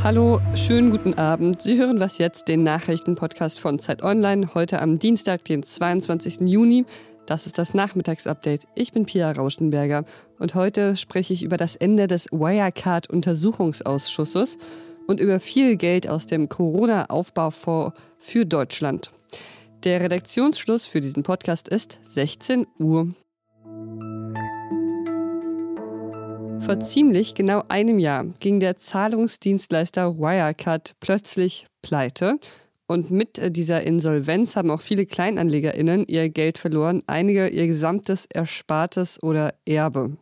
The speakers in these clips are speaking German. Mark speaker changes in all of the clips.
Speaker 1: Hallo, schönen guten Abend. Sie hören was jetzt, den Nachrichtenpodcast von Zeit Online, heute am Dienstag, den 22. Juni. Das ist das Nachmittagsupdate. Ich bin Pia Rauschenberger und heute spreche ich über das Ende des Wirecard-Untersuchungsausschusses und über viel Geld aus dem Corona-Aufbaufonds für Deutschland. Der Redaktionsschluss für diesen Podcast ist 16 Uhr. Vor ziemlich genau einem Jahr ging der Zahlungsdienstleister Wirecard plötzlich pleite. Und mit dieser Insolvenz haben auch viele KleinanlegerInnen ihr Geld verloren, einige ihr gesamtes Erspartes oder Erbe.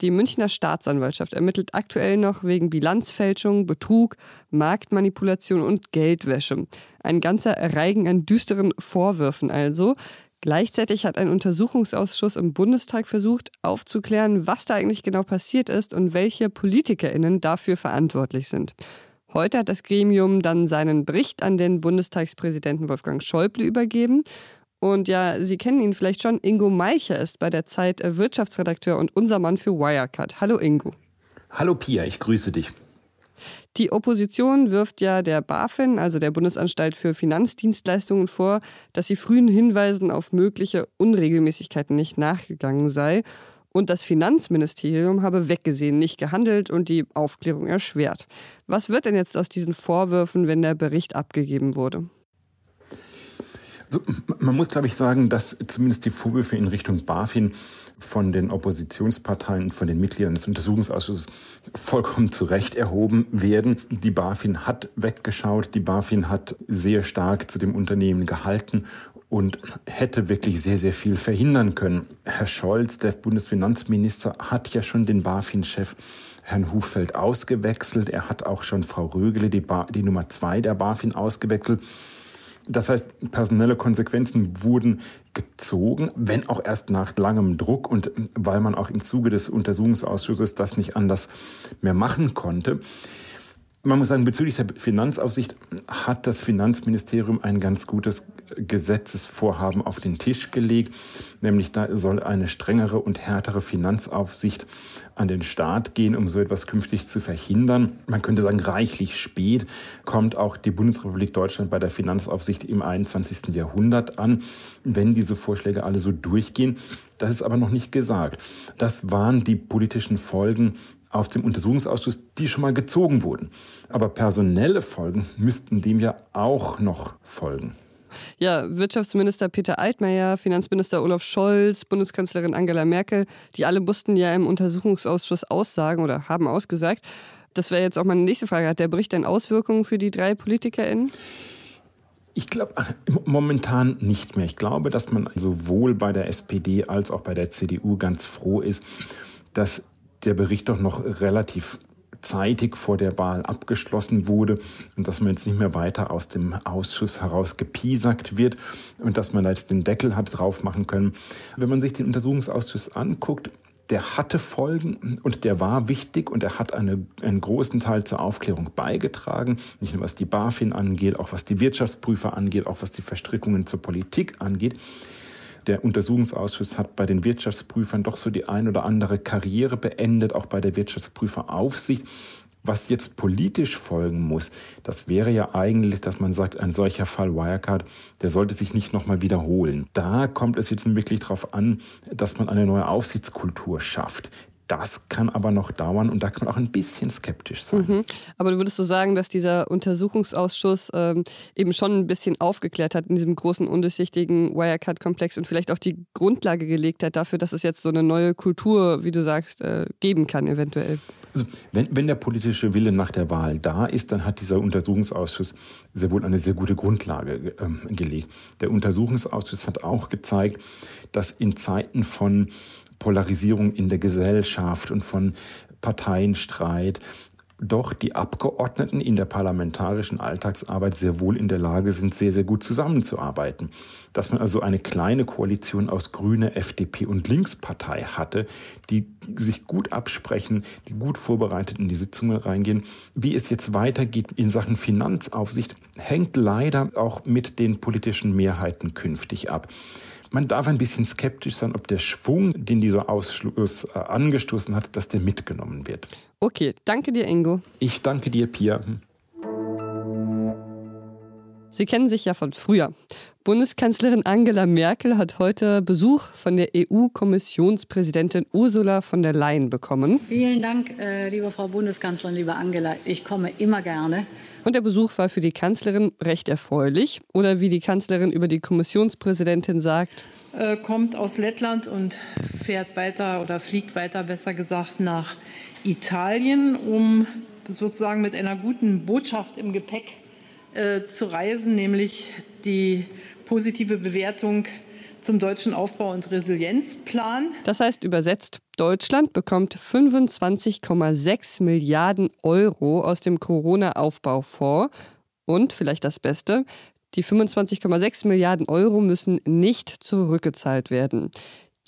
Speaker 1: Die Münchner Staatsanwaltschaft ermittelt aktuell noch wegen Bilanzfälschung, Betrug, Marktmanipulation und Geldwäsche. Ein ganzer Reigen an düsteren Vorwürfen also. Gleichzeitig hat ein Untersuchungsausschuss im Bundestag versucht, aufzuklären, was da eigentlich genau passiert ist und welche PolitikerInnen dafür verantwortlich sind. Heute hat das Gremium dann seinen Bericht an den Bundestagspräsidenten Wolfgang Schäuble übergeben. Und ja, Sie kennen ihn vielleicht schon. Ingo Meicher ist bei der Zeit Wirtschaftsredakteur und unser Mann für Wirecard. Hallo Ingo.
Speaker 2: Hallo Pia, ich grüße dich.
Speaker 1: Die Opposition wirft ja der BaFin, also der Bundesanstalt für Finanzdienstleistungen, vor, dass sie frühen Hinweisen auf mögliche Unregelmäßigkeiten nicht nachgegangen sei. Und das Finanzministerium habe weggesehen, nicht gehandelt und die Aufklärung erschwert. Was wird denn jetzt aus diesen Vorwürfen, wenn der Bericht abgegeben wurde?
Speaker 2: Also, man muss, glaube ich, sagen, dass zumindest die Vorwürfe in Richtung BaFin von den Oppositionsparteien, von den Mitgliedern des Untersuchungsausschusses vollkommen zu Recht erhoben werden. Die BaFin hat weggeschaut, die BaFin hat sehr stark zu dem Unternehmen gehalten und hätte wirklich sehr, sehr viel verhindern können. Herr Scholz, der Bundesfinanzminister, hat ja schon den BaFin-Chef Herrn Hufeld ausgewechselt. Er hat auch schon Frau Rögele, die, die Nummer zwei der BaFin, ausgewechselt. Das heißt, personelle Konsequenzen wurden gezogen, wenn auch erst nach langem Druck und weil man auch im Zuge des Untersuchungsausschusses das nicht anders mehr machen konnte. Man muss sagen, bezüglich der Finanzaufsicht hat das Finanzministerium ein ganz gutes Gesetzesvorhaben auf den Tisch gelegt. Nämlich da soll eine strengere und härtere Finanzaufsicht an den Staat gehen, um so etwas künftig zu verhindern. Man könnte sagen, reichlich spät kommt auch die Bundesrepublik Deutschland bei der Finanzaufsicht im 21. Jahrhundert an, wenn diese Vorschläge alle so durchgehen. Das ist aber noch nicht gesagt. Das waren die politischen Folgen aus dem Untersuchungsausschuss, die schon mal gezogen wurden. Aber personelle Folgen müssten dem ja auch noch folgen.
Speaker 1: Ja, Wirtschaftsminister Peter Altmaier, Finanzminister Olaf Scholz, Bundeskanzlerin Angela Merkel, die alle mussten ja im Untersuchungsausschuss aussagen oder haben ausgesagt. Das wäre jetzt auch meine nächste Frage. Hat der Bericht denn Auswirkungen für die drei PolitikerInnen?
Speaker 2: Ich glaube momentan nicht mehr. Ich glaube, dass man sowohl bei der SPD als auch bei der CDU ganz froh ist, dass der Bericht doch noch relativ zeitig vor der Wahl abgeschlossen wurde und dass man jetzt nicht mehr weiter aus dem Ausschuss heraus gepiesackt wird und dass man jetzt den Deckel hat drauf machen können. Wenn man sich den Untersuchungsausschuss anguckt, der hatte Folgen und der war wichtig und er hat eine, einen großen Teil zur Aufklärung beigetragen, nicht nur was die BaFin angeht, auch was die Wirtschaftsprüfer angeht, auch was die Verstrickungen zur Politik angeht der Untersuchungsausschuss hat bei den Wirtschaftsprüfern doch so die ein oder andere Karriere beendet, auch bei der Wirtschaftsprüferaufsicht. Was jetzt politisch folgen muss, das wäre ja eigentlich, dass man sagt, ein solcher Fall Wirecard, der sollte sich nicht nochmal wiederholen. Da kommt es jetzt wirklich darauf an, dass man eine neue Aufsichtskultur schafft, das kann aber noch dauern und da kann man auch ein bisschen skeptisch sein. Mhm.
Speaker 1: Aber du würdest so sagen, dass dieser Untersuchungsausschuss ähm, eben schon ein bisschen aufgeklärt hat in diesem großen, undurchsichtigen Wirecard-Komplex und vielleicht auch die Grundlage gelegt hat dafür, dass es jetzt so eine neue Kultur, wie du sagst, äh, geben kann, eventuell?
Speaker 2: Also, wenn, wenn der politische Wille nach der Wahl da ist, dann hat dieser Untersuchungsausschuss sehr wohl eine sehr gute Grundlage ähm, gelegt. Der Untersuchungsausschuss hat auch gezeigt, dass in Zeiten von Polarisierung in der Gesellschaft und von Parteienstreit doch die Abgeordneten in der parlamentarischen Alltagsarbeit sehr wohl in der Lage sind, sehr, sehr gut zusammenzuarbeiten. Dass man also eine kleine Koalition aus Grüne, FDP und Linkspartei hatte, die sich gut absprechen, die gut vorbereitet in die Sitzungen reingehen. Wie es jetzt weitergeht in Sachen Finanzaufsicht, hängt leider auch mit den politischen Mehrheiten künftig ab. Man darf ein bisschen skeptisch sein, ob der Schwung, den dieser Ausschluss äh, angestoßen hat, dass der mitgenommen wird.
Speaker 1: Okay, danke dir, Ingo.
Speaker 2: Ich danke dir, Pia.
Speaker 1: Sie kennen sich ja von früher. Bundeskanzlerin Angela Merkel hat heute Besuch von der EU-Kommissionspräsidentin Ursula von der Leyen bekommen.
Speaker 3: Vielen Dank, äh, liebe Frau Bundeskanzlerin, liebe Angela. Ich komme immer gerne.
Speaker 1: Und der Besuch war für die Kanzlerin recht erfreulich. Oder wie die Kanzlerin über die Kommissionspräsidentin sagt.
Speaker 4: Äh, kommt aus Lettland und fährt weiter oder fliegt weiter, besser gesagt, nach Italien, um sozusagen mit einer guten Botschaft im Gepäck äh, zu reisen, nämlich die positive Bewertung zum deutschen Aufbau- und Resilienzplan.
Speaker 1: Das heißt übersetzt, Deutschland bekommt 25,6 Milliarden Euro aus dem Corona-Aufbaufonds. Und vielleicht das Beste, die 25,6 Milliarden Euro müssen nicht zurückgezahlt werden.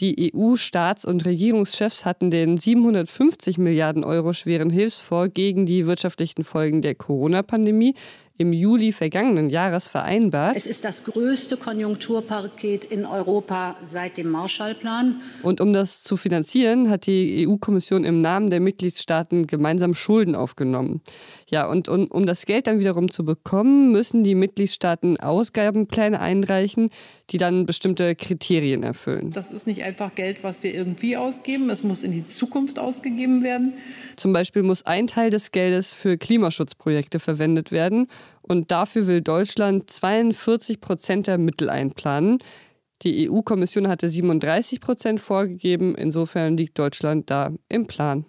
Speaker 1: Die EU-Staats- und Regierungschefs hatten den 750 Milliarden Euro schweren Hilfsfonds gegen die wirtschaftlichen Folgen der Corona-Pandemie im Juli vergangenen Jahres vereinbart.
Speaker 3: Es ist das größte Konjunkturpaket in Europa seit dem Marshallplan.
Speaker 1: Und um das zu finanzieren, hat die EU-Kommission im Namen der Mitgliedstaaten gemeinsam Schulden aufgenommen. Ja, und, und um das Geld dann wiederum zu bekommen, müssen die Mitgliedstaaten Ausgabenpläne einreichen, die dann bestimmte Kriterien erfüllen.
Speaker 4: Das ist nicht einfach Geld, was wir irgendwie ausgeben. Es muss in die Zukunft ausgegeben werden.
Speaker 1: Zum Beispiel muss ein Teil des Geldes für Klimaschutzprojekte verwendet werden. Und dafür will Deutschland 42 Prozent der Mittel einplanen. Die EU-Kommission hatte 37 Prozent vorgegeben. Insofern liegt Deutschland da im Plan.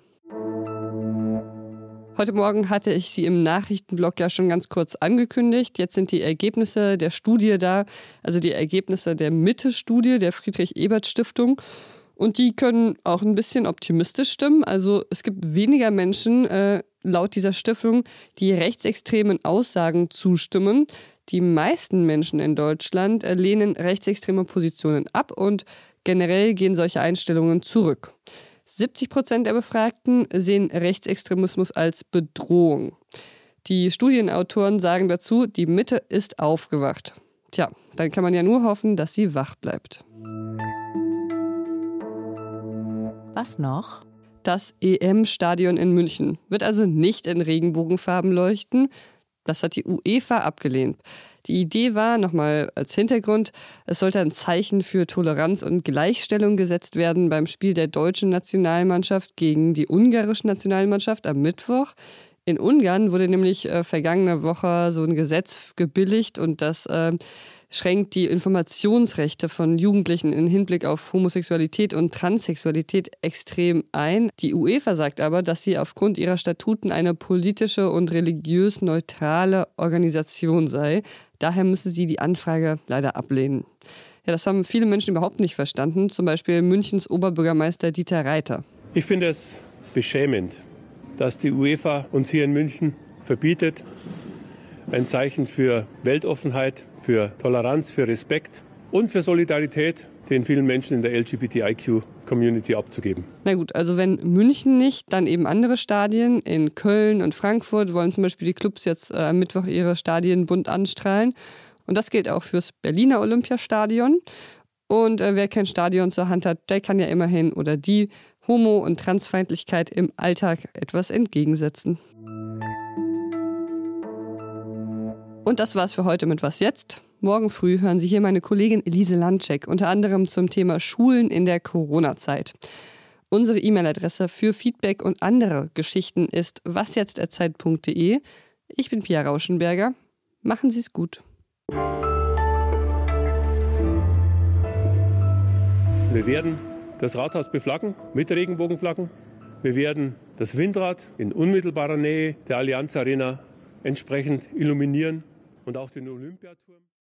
Speaker 1: Heute Morgen hatte ich sie im Nachrichtenblog ja schon ganz kurz angekündigt. Jetzt sind die Ergebnisse der Studie da, also die Ergebnisse der Mitte-Studie der Friedrich-Ebert-Stiftung. Und die können auch ein bisschen optimistisch stimmen. Also es gibt weniger Menschen, äh, laut dieser Stiftung, die rechtsextremen Aussagen zustimmen. Die meisten Menschen in Deutschland äh, lehnen rechtsextreme Positionen ab und generell gehen solche Einstellungen zurück. 70 Prozent der Befragten sehen Rechtsextremismus als Bedrohung. Die Studienautoren sagen dazu, die Mitte ist aufgewacht. Tja, dann kann man ja nur hoffen, dass sie wach bleibt.
Speaker 5: Was noch?
Speaker 1: Das EM-Stadion in München wird also nicht in Regenbogenfarben leuchten. Das hat die UEFA abgelehnt. Die Idee war, nochmal als Hintergrund, es sollte ein Zeichen für Toleranz und Gleichstellung gesetzt werden beim Spiel der deutschen Nationalmannschaft gegen die ungarische Nationalmannschaft am Mittwoch. In Ungarn wurde nämlich äh, vergangene Woche so ein Gesetz gebilligt und das äh, schränkt die Informationsrechte von Jugendlichen im Hinblick auf Homosexualität und Transsexualität extrem ein. Die UEFA sagt aber, dass sie aufgrund ihrer Statuten eine politische und religiös neutrale Organisation sei. Daher müsse sie die Anfrage leider ablehnen. Ja, das haben viele Menschen überhaupt nicht verstanden, zum Beispiel Münchens Oberbürgermeister Dieter Reiter.
Speaker 6: Ich finde es beschämend, dass die UEFA uns hier in München verbietet, ein Zeichen für Weltoffenheit, für Toleranz, für Respekt und für Solidarität den vielen Menschen in der LGBTIQ-Community abzugeben.
Speaker 1: Na gut, also wenn München nicht, dann eben andere Stadien. In Köln und Frankfurt wollen zum Beispiel die Clubs jetzt äh, am Mittwoch ihre Stadien bunt anstrahlen. Und das gilt auch fürs Berliner Olympiastadion. Und äh, wer kein Stadion zur Hand hat, der kann ja immerhin oder die Homo- und Transfeindlichkeit im Alltag etwas entgegensetzen. Und das war's für heute mit Was jetzt? Morgen früh hören Sie hier meine Kollegin Elise Landcheck, unter anderem zum Thema Schulen in der Corona-Zeit. Unsere E-Mail-Adresse für Feedback und andere Geschichten ist wasjetzt.zeit.de. Ich bin Pia Rauschenberger. Machen Sie es gut.
Speaker 6: Wir werden das Rathaus beflaggen mit Regenbogenflaggen. Wir werden das Windrad in unmittelbarer Nähe der Allianz Arena entsprechend illuminieren und auch den Olympiaturm.